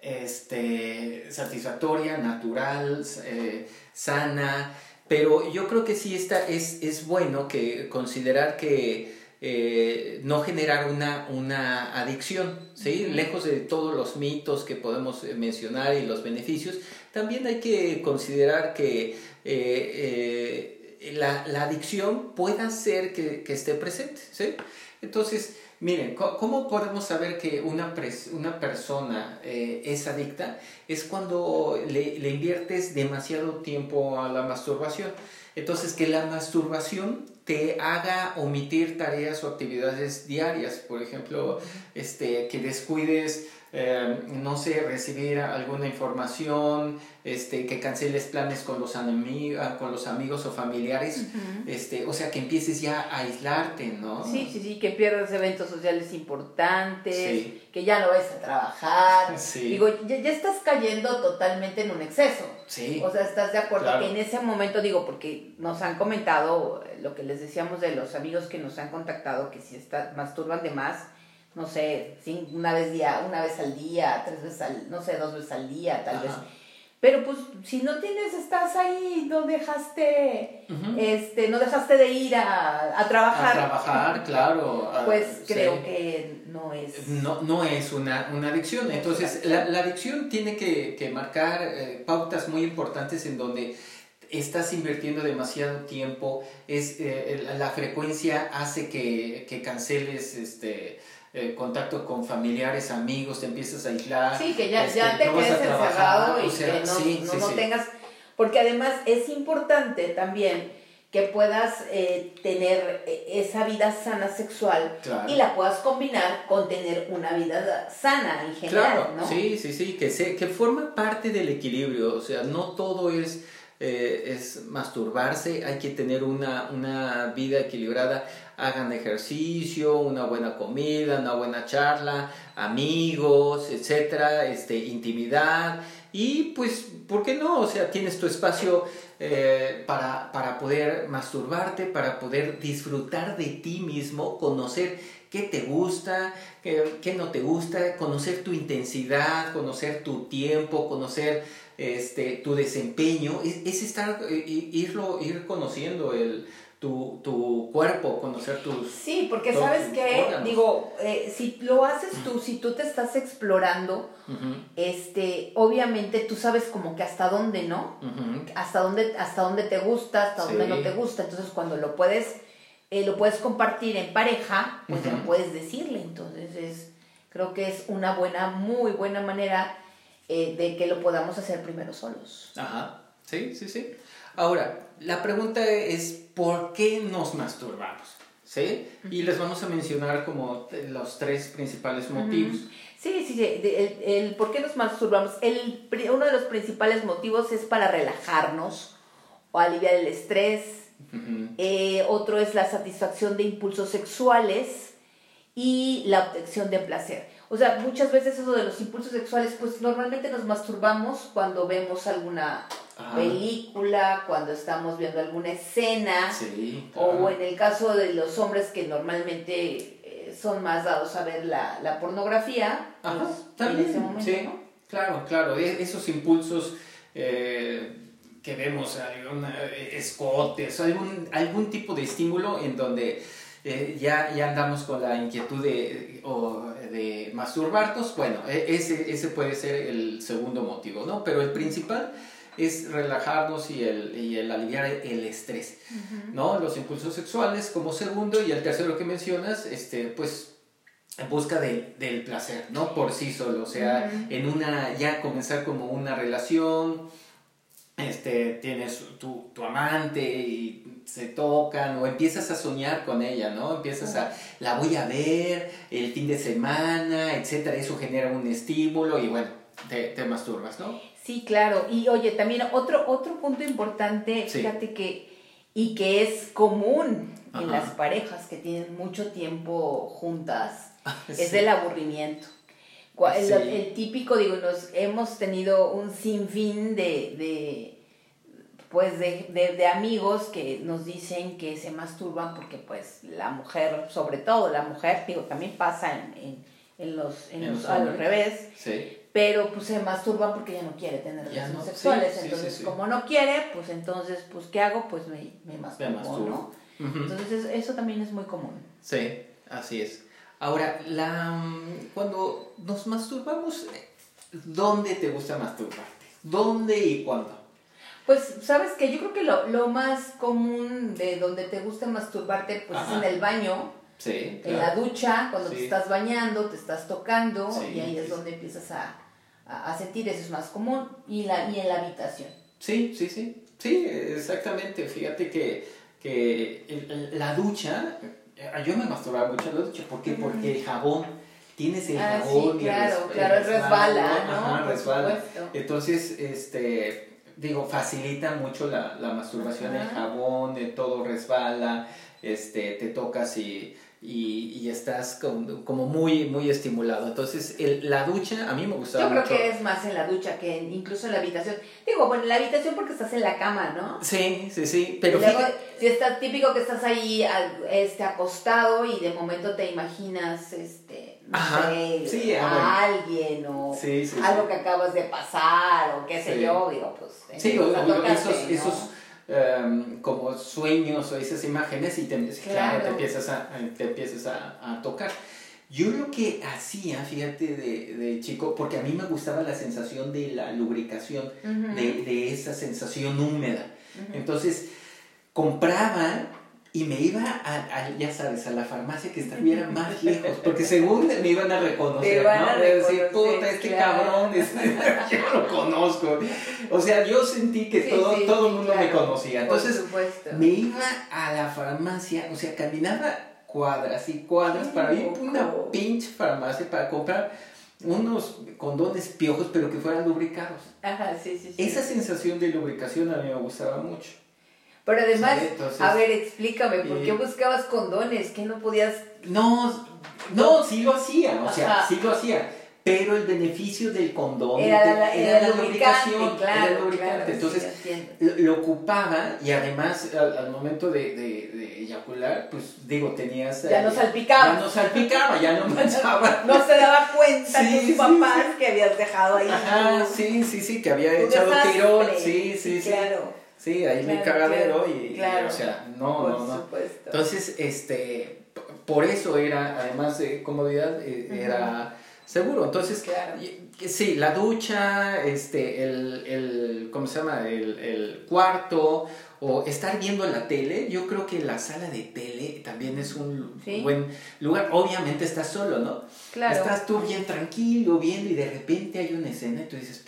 Este, satisfactoria, natural, eh, sana, pero yo creo que sí está, es, es bueno que considerar que eh, no generar una, una adicción, ¿sí? Lejos de todos los mitos que podemos eh, mencionar y los beneficios, también hay que considerar que eh, la, la, adicción pueda ser que, que esté presente, ¿sí? Entonces, miren, ¿cómo podemos saber que una, una persona es adicta? Es cuando le, le inviertes demasiado tiempo a la masturbación. Entonces, que la masturbación te haga omitir tareas o actividades diarias, por ejemplo, este, que descuides eh, no sé, recibir alguna información, este, que canceles planes con los, con los amigos o familiares, este, o sea, que empieces ya a aislarte, ¿no? Sí, sí, sí, que pierdas eventos sociales importantes, que ya no vas a trabajar. [laughs] Digo, ya, estás cayendo totalmente en un exceso. Sí. O sea, ¿estás de acuerdo? Que en ese momento, digo, porque nos han comentado lo que les decíamos de los amigos que nos han contactado, que si está, masturban de más, no sé, una vez día, una vez al día, tres veces al, no sé, dos veces al día, tal vez. Pero pues si no tienes, estás ahí, no dejaste, este, no dejaste de ir a, a trabajar. A trabajar, claro. Pues creo que no es. No, no es una, una adicción. Entonces, la, la, adicción tiene que, que marcar eh, pautas muy importantes en donde estás invirtiendo demasiado tiempo, es, eh, la frecuencia hace que, que canceles este eh, contacto con familiares, amigos, te empiezas a aislar. Sí, que ya, este, ya te quedes encerrado y que no, no, tengas... Porque además es importante también que puedas eh, tener eh, esa vida sana sexual y la puedas combinar con tener una vida sana en general, claro. Sí, sí, sí, que, se, que forma parte del equilibrio, o sea, no todo es... es masturbarse, hay que tener una, una vida equilibrada hagan ejercicio, una buena comida, una buena charla, amigos, etcétera, este, intimidad. Y pues, ¿por qué no? O sea, tienes tu espacio eh, para, para poder masturbarte, para poder disfrutar de ti mismo, conocer qué te gusta, qué, no te gusta, conocer tu intensidad, conocer tu tiempo, conocer este, tu desempeño, es, es estar, eh, irlo, ir conociendo el, tu, tu cuerpo, conocer tus... Sí, porque sabes que, digo, eh, si lo haces tú, si tú te estás explorando, este, obviamente tú sabes como que hasta dónde, ¿no? Hasta dónde, hasta dónde te gusta, hasta dónde no te gusta. Entonces cuando lo puedes, eh, lo puedes compartir en pareja, pues ya puedes decirle. Entonces es, creo que es una buena, muy buena manera eh, de que lo podamos hacer primero solos. Ajá, sí, sí, sí. Ahora, la pregunta es, ¿por qué nos masturbamos? ¿Sí? Y les vamos a mencionar como los tres principales motivos. Sí, sí, el, el, por qué nos masturbamos. El, uno de los principales motivos es para relajarnos o aliviar el estrés. Eh, otro es la satisfacción de impulsos sexuales y la obtención de placer. O sea, muchas veces eso de los impulsos sexuales, pues normalmente nos masturbamos cuando vemos alguna película, cuando estamos viendo alguna escena, sí, o en el caso de los hombres que normalmente eh, son más dados a ver la, la pornografía, Ajá, pues, también, en ese momento, sí, ¿no? claro, claro, e- esos impulsos eh, que vemos, algún eh, escotes, algún, algún tipo de estímulo en donde eh, ya, ya andamos con la inquietud de, o de masturbarnos, bueno, e- ese, ese puede ser el segundo motivo, ¿no? Pero el principal es relajarnos y el, y el aliviar el estrés, ¿no? Los impulsos sexuales como segundo y el tercero que mencionas, este, pues en busca de- del placer, ¿no? Por sí solo, o sea, en una, ya comenzar como una relación, este, tienes tu, tu amante y se tocan o empiezas a soñar con ella, ¿no? Empiezas a, la voy a ver el fin de semana, etcétera, eso genera un estímulo y bueno, te, te masturbas, ¿no? Sí, claro. Y oye, también otro, otro punto importante, Sí. fíjate que, y que es común Ajá. en las parejas que tienen mucho tiempo juntas, es Sí. el aburrimiento. El, Sí. el típico, digo, nos hemos tenido un sinfín de, de pues de, de, de amigos que nos dicen que se masturban porque pues la mujer, sobre todo la mujer, digo, también pasa en, en, en los, en los, los al revés, Sí, pero pues se masturban porque ya no quiere tener relaciones no, sexuales. sí, entonces, sí. como no quiere, pues entonces, pues ¿qué hago? Pues me, me masturbo, masturbo. ¿no? Entonces es- eso también es muy común. Sí, así es. Ahora, la, cuando nos masturbamos, ¿dónde te gusta masturbarte? ¿Dónde y cuándo? Pues, ¿sabes qué? Yo creo que lo, lo más común de donde te gusta masturbarte, pues Ajá. es en el baño, Sí, en la ducha, cuando te estás bañando, te estás tocando, y ahí es donde empiezas a, a, a sentir, eso es más común, y, la, y en la habitación. Sí, sí, sí. Sí, exactamente. Fíjate que, que el- el- la ducha, eh, yo me masturbaba mucho en la ducha. ¿Por qué? Porque el jabón, tienes el Ah, jabón sí, y claro, claro, resbala, ¿no? Ajá, Por resbala. supuesto. Entonces, este, digo, facilita mucho la, la masturbación, el Ajá. jabón, eh, todo resbala, este, te tocas y, y, y estás como, como muy, muy estimulado. Entonces, el- la ducha a mí me gustaba Yo creo mucho. que es más en la ducha que en- incluso en la habitación. Digo, bueno, en la habitación porque estás en la cama, ¿no? Sí, sí, sí, pero luego, si está típico que estás ahí este, acostado y de momento te imaginas, este, no sé, sí, a ah, alguien o Sí, sí, sí. algo que acabas de pasar o qué sé yo, digo, pues. Sí, o, o esos, ¿no? esos em, como sueños o esas imágenes y te, claro, Claro. te empiezas, a, te empiezas a, a tocar. Yo lo que hacía, fíjate, de, de chico, porque a mí me gustaba la sensación de la lubricación, de, de esa sensación húmeda. Entonces, compraba y me iba a, a, ya sabes, a la farmacia que estuviera [laughs] más lejos, porque según me iban a reconocer, van ¿no? a De decir, reconocer, puta, este claro. cabrón, este, [laughs] yo lo conozco. O sea, yo sentí que Sí, todo, sí, todo el mundo me conocía. Entonces, me iba a la farmacia, o sea, caminaba cuadras y cuadras para ir a una pinche farmacia para comprar unos condones piojos, pero que fueran lubricados. Ajá, sí, sí, sí. Esa sensación de lubricación a mí me gustaba mucho. Pero además, entonces- a ver, explícame, ¿por qué buscabas condones? ¿Qué no podías...? No, no, sí lo hacía, o sea, Ajá. sí lo hacía. Pero el beneficio del condón Era, la, era era la lubricante, lubricación. claro, era el lubricante. claro, Entonces, sí, lo, lo ocupaba y además al, al momento de, de, de eyacular, pues digo, tenías... Ya no salpicaba. Ya no salpicaba, ya no [laughs] manchaba. No se daba cuenta Sí, tus sí, papás que habías dejado ahí. Ajá, sí, sí, sí, que había echado tirón. Sí, sí, sí. Claro, Sí, ahí mi Claro, cagadero claro, y, claro. o sea, no, por no, no. supuesto. Entonces, este, por eso era, además de comodidad, eh, era seguro. Entonces, Claro. y- sí, la ducha, este, el, el ¿cómo se llama? El, el cuarto, o estar viendo la tele. Yo creo que la sala de tele también es un Sí. buen lugar. Obviamente estás solo, ¿no? Claro. Estás tú bien tranquilo viendo y de repente hay una escena y tú dices.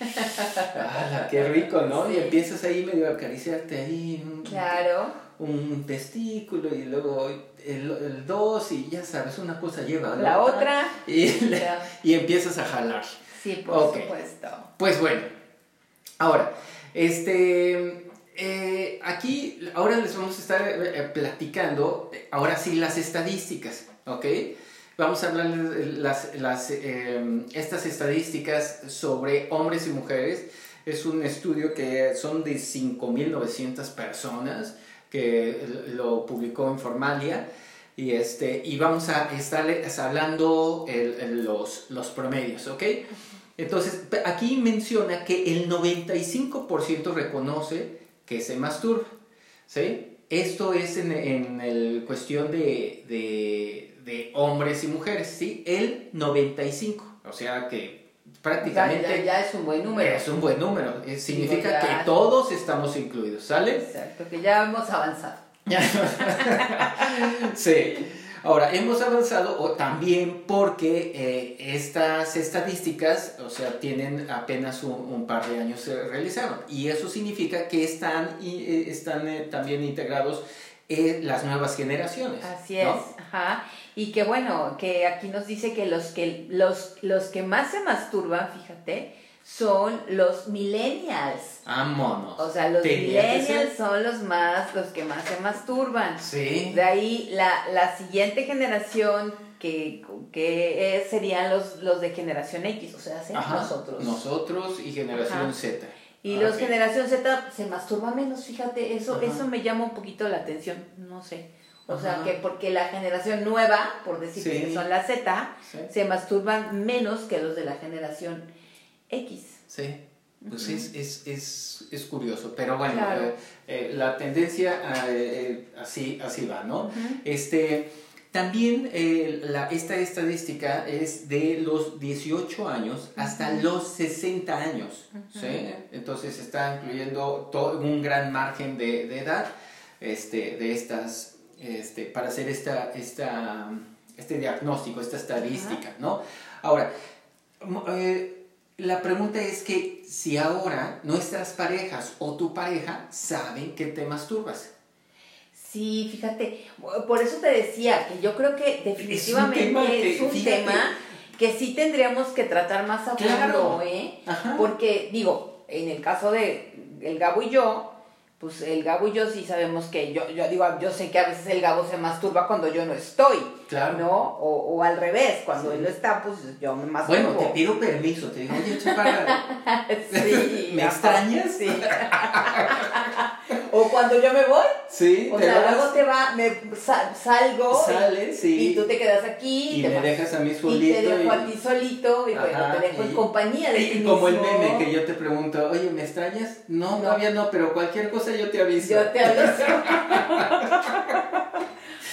¡Hala, qué rico, ¿no? Y empiezas ahí medio a acariciarte ahí un, Claro. un testículo y luego el, el dos y ya sabes, una cosa lleva a La otra. [laughs] y, empiezas a jalar. Sí, por supuesto. Pues bueno, ahora, este, eh, aquí, ahora les vamos a estar eh, platicando, eh, ahora sí, las estadísticas, ¿ok? Vamos a hablar las, las, eh, estas estadísticas sobre hombres y mujeres es un estudio que son de 5.900 personas que lo publicó Informalia y, este, y vamos a estar hablando los, los promedios, ¿ok? Entonces, aquí menciona que el 95% reconoce que se masturba, ¿sí? Esto es en, en el cuestión de, de, de, hombres y mujeres, ¿sí? El 95, o sea que prácticamente... Ya, es un buen número. Es un buen número, eh, significa que todos estamos incluidos, ¿sale? Exacto, que ya hemos avanzado. [laughs] sí. Ahora, hemos avanzado también porque eh, estas estadísticas, o sea, tienen apenas un, par de años se realizaron. Y eso significa que están, eh, están también integrados en las nuevas generaciones. Así es, ajá. Y que bueno, que aquí nos dice que los que, los, los que más se masturban, fíjate, son los millennials. Vámonos. O sea, los millennials son los más, los que más se masturban. Sí. De ahí la, la siguiente generación que, que serían los, los de generación X, o sea, nosotros. Nosotros y generación Z. Y los generación Z se masturban menos, fíjate, eso, eso me llama un poquito la atención, no sé. O sea, que porque la generación nueva, por decir que son la Z, se masturban menos que los de la generación X. Sí, pues es, es, es, es, curioso, pero bueno, eh, eh, la tendencia eh, así, así va, ¿no? este, también la, esta estadística es de los 18 años hasta los 60 años, ¿sí? Entonces está incluyendo todo, un gran margen de, de edad este, de estas, este, para hacer esta, esta, este diagnóstico, esta estadística, ¿no? Ahora, la pregunta es que si ahora nuestras parejas o tu pareja saben que te masturbas. Sí, fíjate, por eso te decía que yo creo que definitivamente es un tema que, sí tendríamos que tratar más a fondo, ¿eh? Porque digo, en el caso de el Gabo y yo, pues el Gabo y yo sí sabemos que yo, yo digo, yo sé que a veces el Gabo se masturba cuando yo no estoy, claro. ¿no? O, o al revés, cuando él no está, pues yo me masturbo. Bueno, te pido permiso, te digo, oye, chaparra, [laughs] sí, ¿me extrañas? Sí. [laughs] o cuando yo me voy, sí, o sea, luego te va, me salgo Sales, sí. y tú te quedas aquí y me dejas a mí solito y te dejo a ti solito y bueno, te dejo en compañía de ti como el meme que yo te pregunto, oye, ¿me extrañas? No, todavía no, pero cualquier cosa yo te aviso. Yo te aviso. [laughs]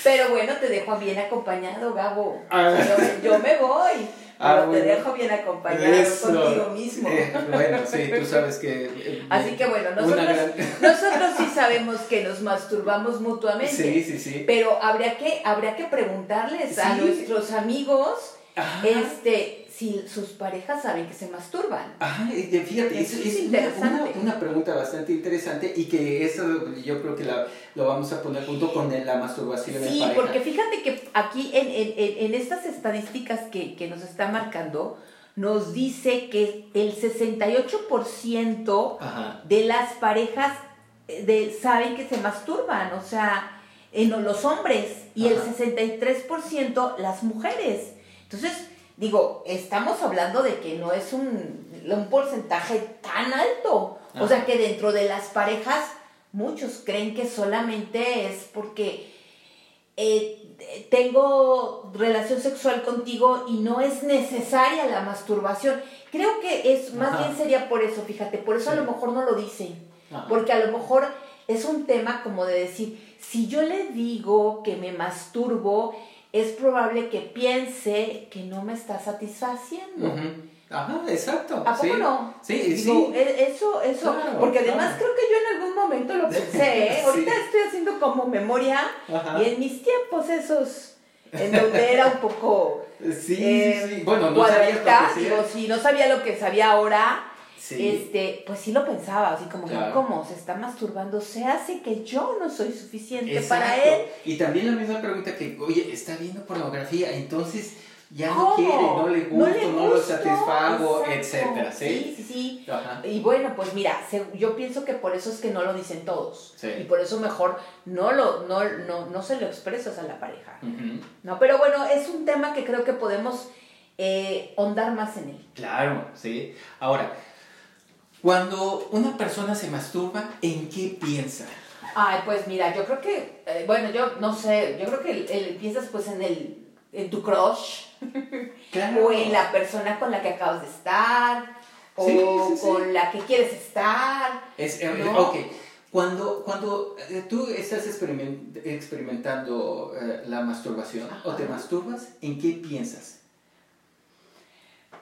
pero bueno, te dejo bien acompañado, Gabo. Ah. Yo, me voy. Ah, te dejo bien acompañado contigo mismo. Eh, bueno, sí, tú sabes que... Eh, [laughs] Así que bueno, nosotros, nosotros sí sabemos que nos masturbamos mutuamente. Sí, sí, sí. Pero habría que, habría que preguntarles a nuestros amigos, este si sus parejas saben que se masturban. Ajá, fíjate, es, es, una, una, pregunta bastante interesante y que eso yo creo que la, lo vamos a poner junto con la masturbación sí, porque fíjate que aquí en, en, en estas estadísticas que, que, nos está marcando, nos dice que el 68% de las parejas eh, de, saben que se masturban, o sea, en los hombres, y el 63% las mujeres. Entonces, digo, estamos hablando de que no es un, un porcentaje tan alto. O sea que dentro de las parejas muchos creen que solamente es porque eh, tengo relación sexual contigo y no es necesaria la masturbación. Creo que es más bien sería por eso, fíjate, por eso a lo mejor no lo dicen. Porque a lo mejor es un tema como de decir, si yo le digo que me masturbo, es probable que piense que no me está satisfaciendo. Ajá, exacto. ¿A poco no? Sí, sí. E, eso, eso, porque además creo que yo en algún momento lo [laughs] pensé, ¿eh? Ahorita estoy haciendo como memoria y en mis tiempos esos, en donde era un poco... Sí, sí, eh, Bueno, no sabía lo que digo, sí, no sabía lo que sabía ahora este, pues sí lo pensaba, así como, ¿cómo se está masturbando? Se hace que yo no soy suficiente para él. Y también la misma pregunta que, oye, está viendo pornografía, entonces ya no quiere, no le gusta, no, lo satisfago, etcétera, ¿sí? Sí, sí, Y bueno, pues mira, yo pienso que por eso es que no lo dicen todos. Y por eso mejor no lo no, no, no se lo expresas a la pareja. No, pero bueno, es un tema que creo que podemos eh, más en él. Claro, sí. Ahora, Cuando una persona se masturba, ¿en qué piensa? Ay, pues mira, yo creo que, eh, bueno, yo no sé, yo creo que el, el- piensas pues en el, en tu crush, [laughs] Claro. o en la persona con la que acabas de estar, o Sí, sí, sí. con la que quieres estar. Es, eh, No. Ok, cuando, cuando eh, tú estás experimen- experimentando eh, la masturbación o te masturbas, ¿en qué piensas?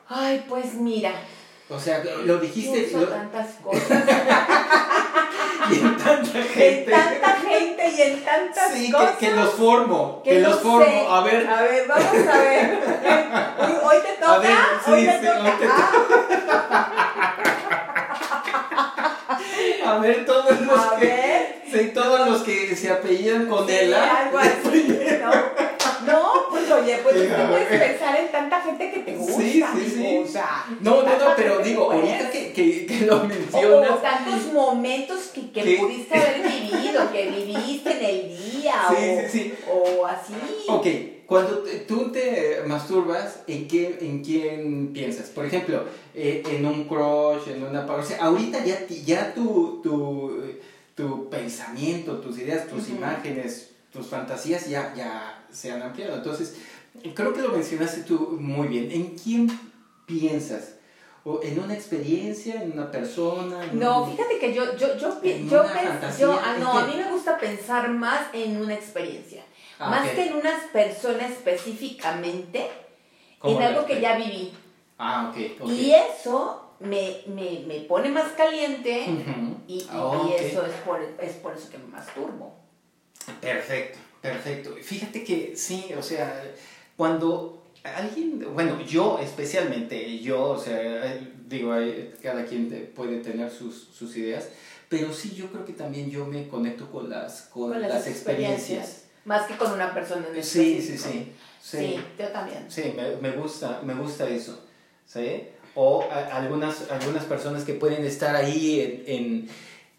Ay, pues mira, O sea, lo dijiste lo- tantas cosas, [laughs] y en tanta en gente. tanta gente y en tantas Sí, cosas. que, que los formo, que, los formo. sé. A ver, A ver, vamos a ver. Hoy, [laughs] hoy te toca. A ver, sí, hoy te toca. hoy te [laughs] a ver, todos los a que. ver. Sí, todos los que se apellidan con Ela. algo así, ¿no? Oye, pues es que Venga, puedes pensar en tanta gente que te gusta. Sí, sí, sí. O sea, No, no, no, pero digo, ahorita que, que, que lo mencionas. o tantos momentos que, que pudiste haber vivido, que viviste en el día, [laughs] o, sí, o así. Ok, cuando te- tú te masturbas, ¿en, qué, ¿en quién piensas? Por ejemplo, eh, en un crush, en una. O sea, ahorita ya, ya tu, tu, tu pensamiento, tus ideas, tus imágenes, tus fantasías ya, ya se han ampliado. Entonces, creo que lo mencionaste tú muy bien. ¿En quién piensas? ¿O ¿En una experiencia? ¿En una persona? en No, un- fíjate que yo, yo, yo, En yo, pens- yo- ah, ¿en no, a mí me gusta pensar más en una experiencia. Ah, más que en una persona específicamente, ¿Cómo en algo que ya viví. Ah, ok, ok. Y eso me, me, me pone más caliente y, y- Ah, y eso es por, es por eso que me masturbo. Perfecto, perfecto. Fíjate que sí, o sea, cuando alguien, bueno, yo especialmente, yo, o sea, eh, digo, hay- cada quien puede tener sus, sus ideas, pero sí, yo creo que también yo me conecto con las, con Con las, experiencias. Más que con una persona en Sí, sí, sí. Sí, Sí, yo también. sí, me, me gusta, me gusta eso, ¿sí? O a- algunas, algunas personas que pueden estar ahí en, en,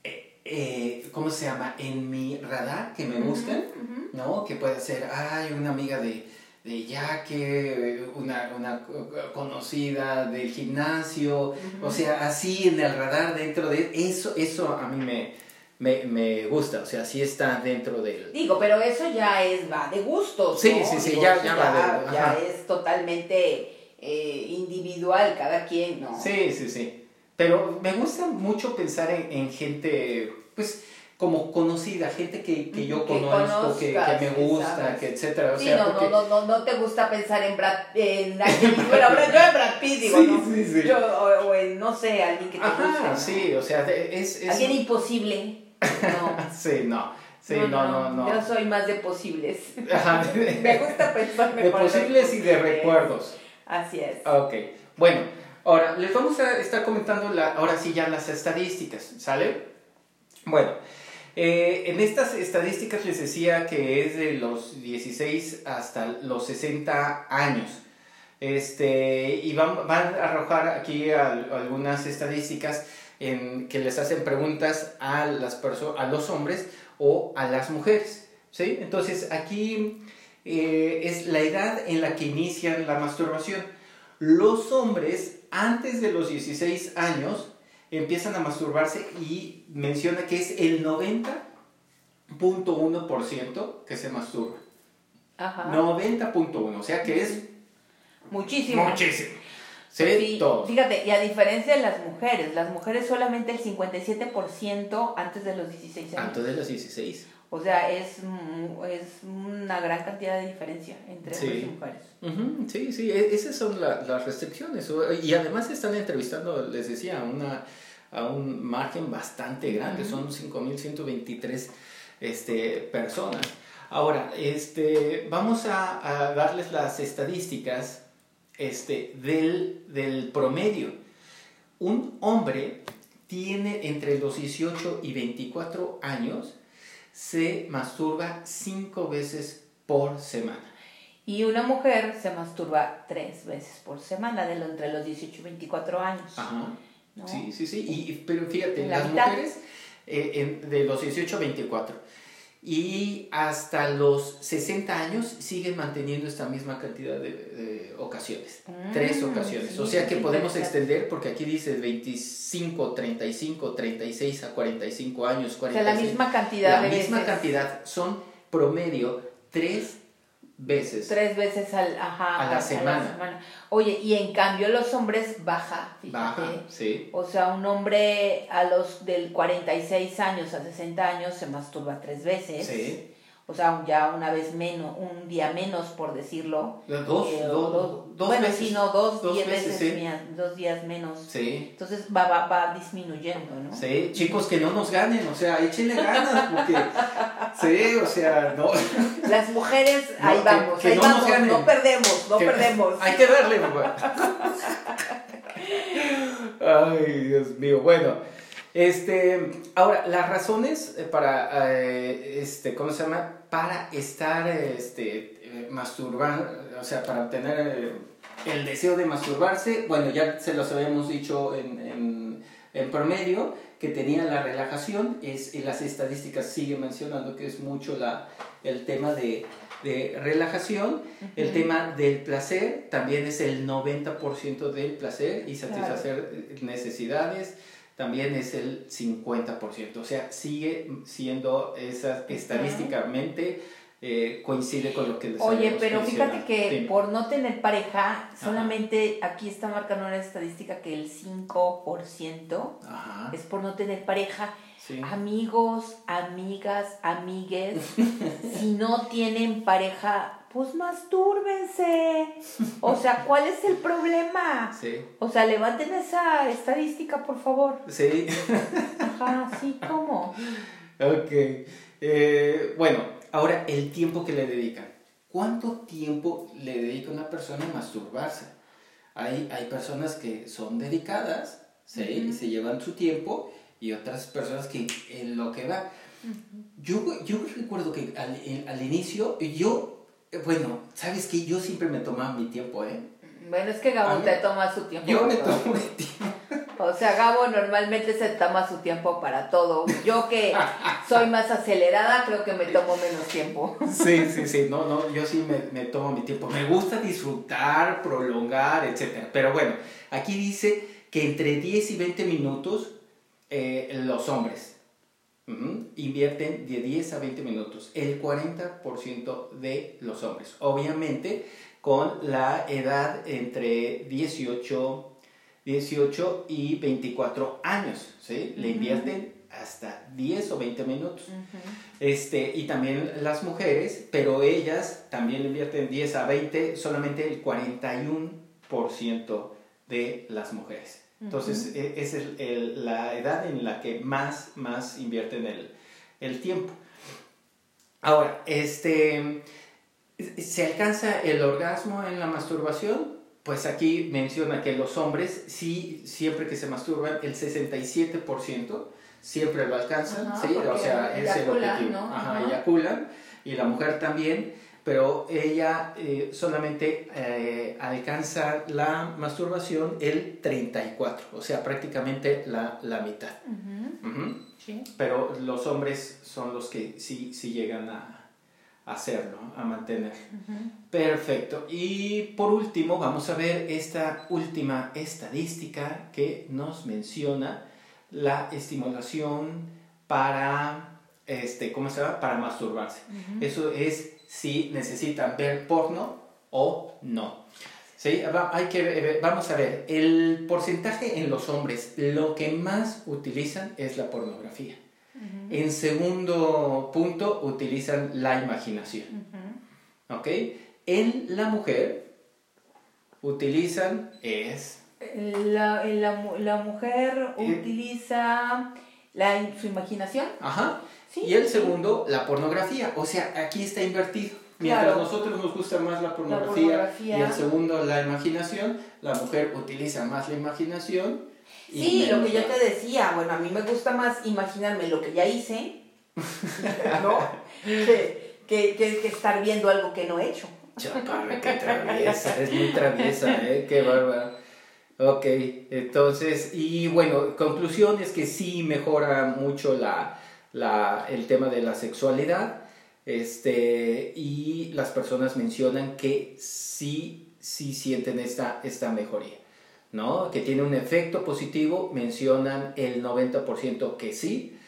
eh, eh, ¿cómo se llama? En mi radar, que me gustan. Ujú. ¿no? Que puede ser, ay, una amiga de, de Yaque, una, una conocida del gimnasio, o sea, así en el radar dentro de eso, eso a mí me, me, me gusta, o sea, sí está dentro del... Digo, pero eso ya es, va de gustos. Sí, ¿no? sí, sí, Digo, ya- ya va de- ya es totalmente eh, individual, cada quien, ¿no? Sí, sí, sí. Pero me gusta mucho pensar en, en gente, pues, como conocida, gente que, que yo Que conozco, que, que conozcas, me que gusta, sabes. que etcétera. O Sí, sea, no, porque- no, no, no, no te gusta pensar en Brad, en alguien, bueno, yo en Brad Pitt, digo, Sí, ¿no? sí, sí. Yo, o, o en, no sé, alguien que te Ajá, guste. ¿no? sí, o sea, es... es Alguien imposible. No. [laughs] Sí, no, sí, no, no, no. Yo soy más de posibles. Ajá, [laughs] Me gusta pensar de posibles y de recuerdos. Así es. Ok, bueno, ahora les vamos a estar comentando la, ahora sí ya las estadísticas, ¿sale? Bueno, eh, en estas estadísticas les decía que es de los 16 hasta los 60 años. Este, y van, van a arrojar aquí al- algunas estadísticas en que les hacen preguntas a, las a los hombres o a las mujeres. ¿sí? Entonces aquí eh, es la edad en la que inician la masturbación. Los hombres antes de los 16 años empiezan a masturbarse y menciona que es el 90.1% que se masturba. Ajá. 90.1, o sea que es Muchísimo. muchísimo. ¿Sí? Fíjate, y a diferencia de las mujeres, las mujeres solamente el 57% antes de los 16 años. Antes de los 16. O sea, es, es una gran cantidad de diferencia entre Sí. hombres y mujeres. Ujú, sí, sí, e- esas son la- las restricciones. Y además están entrevistando, les decía, a, una, a un margen bastante grande, Ujú. son 5.123 este, personas. Ahora, este, vamos a, a darles las estadísticas este, del, del promedio. Un hombre tiene entre los 18 y 24 años, se masturba 5 veces por semana. Y una mujer se masturba tres veces por semana, de lo, entre los 18 y 24 años. Ajá. ¿no? Sí, sí, sí. Y, y- pero fíjate, La las mitad. mujeres eh, en- de los 18 a 24. Y hasta los 60 años siguen manteniendo esta misma cantidad de, ocasiones, mm, tres ocasiones. o sea que podemos extender, porque aquí dice 25, 35, 36 a 45 años, 45. O sea, la misma cantidad la misma cantidad, son promedio tres veces. Tres veces al, a, la, semana. Oye, y en cambio los hombres baja, fíjate. Baja, sí. O sea, un hombre a los del 46 años a 60 años se masturba tres veces. Sí o sea, ya una vez menos, un día menos, por decirlo. Dos, eh, dos, dos, bueno, veces, sí, no, dos, diez veces, dos días menos. Sí. Entonces va, va, va disminuyendo, ¿no? Sí, chicos, que no nos ganen, o sea, échenle ganas, porque, sí, o sea, no. Las mujeres, ahí vamos, ahí no vamos, no perdemos, no perdemos. Hay que darle. Ay, Dios mío, bueno. Este, ahora, las razones eh, para, eh, este, ¿cómo se llama? Para estar, este, eh, masturbar, o sea, para tener el deseo de masturbarse, bueno, ya se los habíamos dicho en, en, en promedio, que tenía la relajación, es, y las estadísticas siguen mencionando que es mucho la, el tema de, de relajación, el tema del placer, también es el 90% del placer y satisfacer necesidades, también es el 50%. O sea, sigue siendo esa estadísticamente eh, coincide con lo que les Oye, pero fíjate que por no tener pareja, solamente aquí está marcando una estadística que el 5% es por no tener pareja. Amigos, amigas, amigues, [laughs] si no tienen pareja, pues mastúrbense. O sea, ¿cuál es el problema? Sí. O sea, levanten esa estadística, por favor. Sí. Ajá, sí, ¿cómo? Ok. Eh, bueno, ahora el tiempo que le dedican. ¿Cuánto tiempo le dedica una persona a masturbarse? Hay, hay personas que son dedicadas, ¿sí? se llevan su tiempo, y otras personas que en lo que va. yo, yo recuerdo que al, al inicio, yo bueno, ¿sabes qué? Yo siempre me tomaba mi tiempo, ¿eh? Bueno, es que Gabo te toma su tiempo. Yo me tomo mi tiempo. O sea, Gabo normalmente se toma su tiempo para todo. Yo que soy más acelerada, creo que me tomo menos tiempo. Sí, sí, sí. No, no, yo sí me, me tomo mi tiempo. Me gusta disfrutar, prolongar, etc. Pero bueno, aquí dice que entre 10 y 20 minutos eh, los hombres invierten de 10 a 20 minutos, el 40% de los hombres. Obviamente con la edad entre 18, 18 y 24 años, ¿sí? Le invierten hasta 10 o 20 minutos. este, y también las mujeres, pero ellas también invierten 10 a 20, solamente el 41% de las mujeres. Entonces, e, es el, la edad en la que más, más invierten el, el tiempo. Ahora, este, ¿se alcanza el orgasmo en la masturbación? Pues aquí menciona que los hombres, sí, siempre que se masturban, el 67% siempre lo alcanzan, ¿sí? o sea, es el objetivo. Ajá, eyaculan, y la mujer también pero ella eh, solamente eh, alcanza la masturbación el 34, o sea, prácticamente la, la mitad. Sí. Pero los hombres son los que sí, sí llegan a, hacerlo, a mantener. Perfecto. Y por último, vamos a ver esta última estadística que nos menciona la estimulación para, este, ¿cómo se llama? Para masturbarse. Eso es si necesitan ver porno o no. ¿Sí? Hay que, vamos a ver, el porcentaje en los hombres, lo que más utilizan es la pornografía. En segundo punto, utilizan la imaginación. ¿Ok? En la mujer, utilizan es... La, la, mujer eh, utiliza la, su imaginación. Ajá y el segundo, la pornografía. O sea, aquí está invertido. Mientras a nosotros nos gusta más la pornografía, y el segundo la imaginación, la mujer utiliza más la imaginación. sí, lo que yo te decía, bueno, a mí me gusta más imaginarme lo que ya hice, [laughs] ¿no? que, que, que, estar viendo algo que no he hecho. Chaparra, qué traviesa, es muy traviesa, [laughs] ¿eh? Qué bárbara. Ok, entonces, y bueno, conclusión es que sí mejora mucho la, la, el tema de la sexualidad. Este, y las personas mencionan que sí, sí sienten esta, esta mejoría, ¿no? Que tiene un efecto positivo, mencionan el 90% que sí,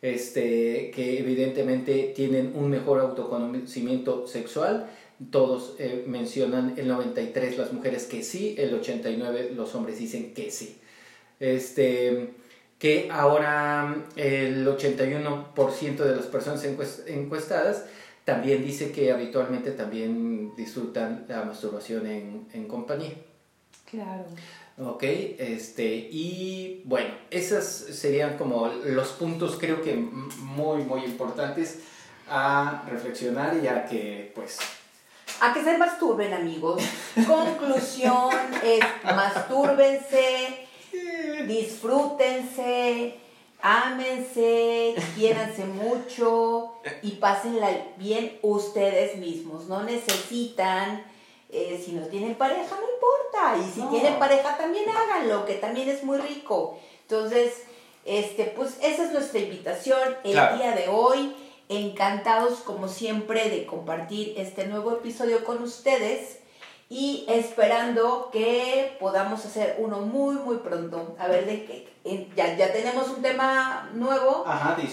este, que evidentemente tienen un mejor autoconocimiento sexual. Todos eh, mencionan el 93 las mujeres que sí, el 89 los hombres dicen que sí. Este, que ahora el 81% de las personas encuestadas también dice que habitualmente también disfrutan la masturbación en, en compañía. Claro. Ok, este, y bueno, esos serían como los puntos creo que muy, muy importantes a reflexionar y a que pues... A que se masturben amigos. [laughs] Conclusión es mastúrbense, disfrútense, ámense, quiéranse mucho y pásenla bien ustedes mismos. No necesitan, eh, si no tienen pareja, no importa. Y si tienen pareja, también háganlo, que también es muy rico. Entonces, este, pues esa es nuestra invitación el día de hoy. Encantados, como siempre, de compartir este nuevo episodio con ustedes y esperando que podamos hacer uno muy, muy pronto. A ver, de que ya, ya tenemos un tema nuevo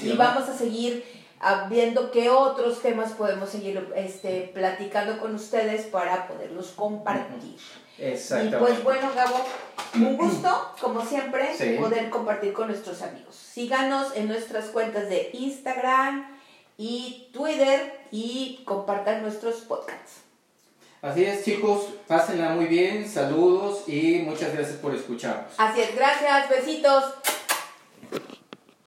y vamos a seguir ah, viendo qué otros temas podemos seguir este, platicando con ustedes para poderlos compartir. Exactamente. Y pues bueno, Gabo, un gusto, como siempre, poder compartir con nuestros amigos. Síganos en nuestras cuentas de Instagram y Twitter y compartan nuestros podcasts. Así es, chicos, pásenla muy bien, saludos y muchas gracias por escucharnos. Así es, gracias, besitos.